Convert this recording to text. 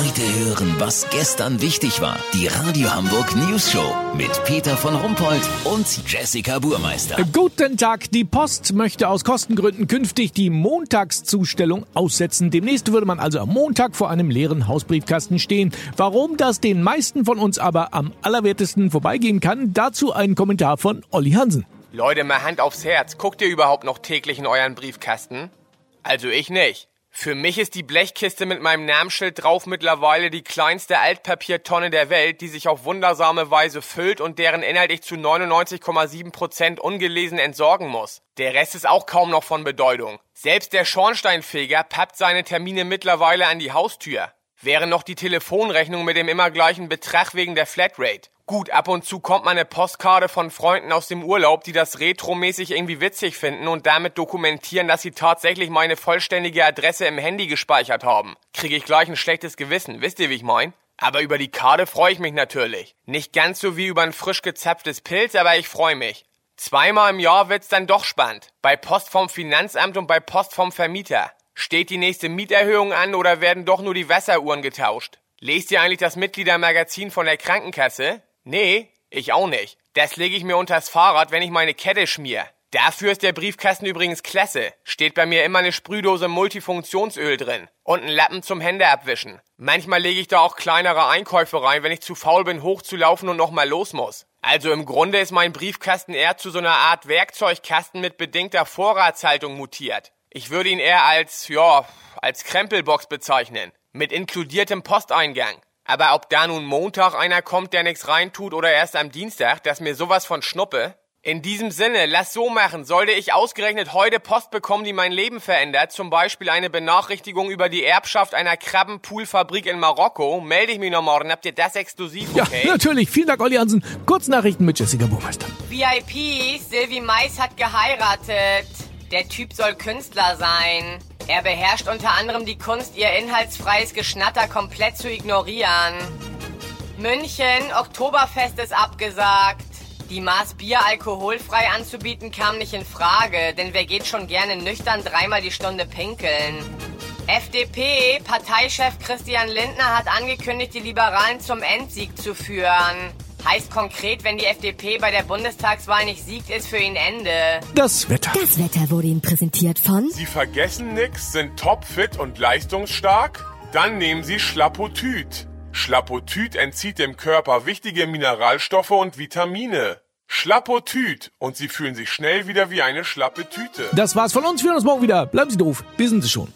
Heute hören, was gestern wichtig war. Die Radio Hamburg News Show mit Peter von Rumpold und Jessica Burmeister. Guten Tag. Die Post möchte aus Kostengründen künftig die Montagszustellung aussetzen. Demnächst würde man also am Montag vor einem leeren Hausbriefkasten stehen. Warum das den meisten von uns aber am allerwertesten vorbeigehen kann, dazu ein Kommentar von Olli Hansen. Leute, mal Hand aufs Herz. Guckt ihr überhaupt noch täglich in euren Briefkasten? Also ich nicht. Für mich ist die Blechkiste mit meinem Namensschild drauf mittlerweile die kleinste Altpapiertonne der Welt, die sich auf wundersame Weise füllt und deren Inhalt ich zu 99,7 Prozent ungelesen entsorgen muss. Der Rest ist auch kaum noch von Bedeutung. Selbst der Schornsteinfeger pappt seine Termine mittlerweile an die Haustür. Wäre noch die Telefonrechnung mit dem immer gleichen Betrag wegen der Flatrate. Gut, ab und zu kommt mal eine Postkarte von Freunden aus dem Urlaub, die das retromäßig irgendwie witzig finden und damit dokumentieren, dass sie tatsächlich meine vollständige Adresse im Handy gespeichert haben. Kriege ich gleich ein schlechtes Gewissen, wisst ihr, wie ich mein? Aber über die Karte freue ich mich natürlich. Nicht ganz so wie über ein frisch gezapftes Pilz, aber ich freue mich. Zweimal im Jahr wird's dann doch spannend. Bei Post vom Finanzamt und bei Post vom Vermieter. Steht die nächste Mieterhöhung an oder werden doch nur die Wasseruhren getauscht? Lest ihr eigentlich das Mitgliedermagazin von der Krankenkasse? Nee, ich auch nicht. Das lege ich mir unters Fahrrad, wenn ich meine Kette schmier. Dafür ist der Briefkasten übrigens klasse. Steht bei mir immer eine Sprühdose Multifunktionsöl drin. Und ein Lappen zum Händeabwischen. Manchmal lege ich da auch kleinere Einkäufe rein, wenn ich zu faul bin, hochzulaufen und nochmal los muss. Also im Grunde ist mein Briefkasten eher zu so einer Art Werkzeugkasten mit bedingter Vorratshaltung mutiert. Ich würde ihn eher als, ja, als Krempelbox bezeichnen. Mit inkludiertem Posteingang. Aber ob da nun Montag einer kommt, der nichts reintut oder erst am Dienstag, das mir sowas von Schnuppe. In diesem Sinne, lass so machen. Sollte ich ausgerechnet heute Post bekommen, die mein Leben verändert, zum Beispiel eine Benachrichtigung über die Erbschaft einer Krabbenpoolfabrik in Marokko, melde ich mich noch morgen. Habt ihr das exklusiv, okay? Ja, natürlich. Vielen Dank, Olli Hansen. Kurznachrichten mit Jessica Burmeister. VIP, Sylvie Mais hat geheiratet. Der Typ soll Künstler sein. Er beherrscht unter anderem die Kunst, ihr inhaltsfreies Geschnatter komplett zu ignorieren. München, Oktoberfest ist abgesagt. Die Maß Bier alkoholfrei anzubieten kam nicht in Frage, denn wer geht schon gerne nüchtern dreimal die Stunde pinkeln? FDP, Parteichef Christian Lindner hat angekündigt, die Liberalen zum Endsieg zu führen. Heißt konkret, wenn die FDP bei der Bundestagswahl nicht siegt, ist für ihn Ende. Das Wetter. Das Wetter wurde Ihnen präsentiert von Sie vergessen nix, sind topfit und leistungsstark? Dann nehmen Sie Schlapotüt. Schlapotüt entzieht dem Körper wichtige Mineralstoffe und Vitamine. Schlappotüt und Sie fühlen sich schnell wieder wie eine schlappe Tüte. Das war's von uns. Wir hören uns morgen wieder. Bleiben Sie doof. Wir sind Sie schon.